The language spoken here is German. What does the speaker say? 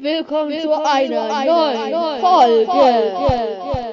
Willkommen, Willkommen zu einer, einer neuen, neuen Folge. Folge.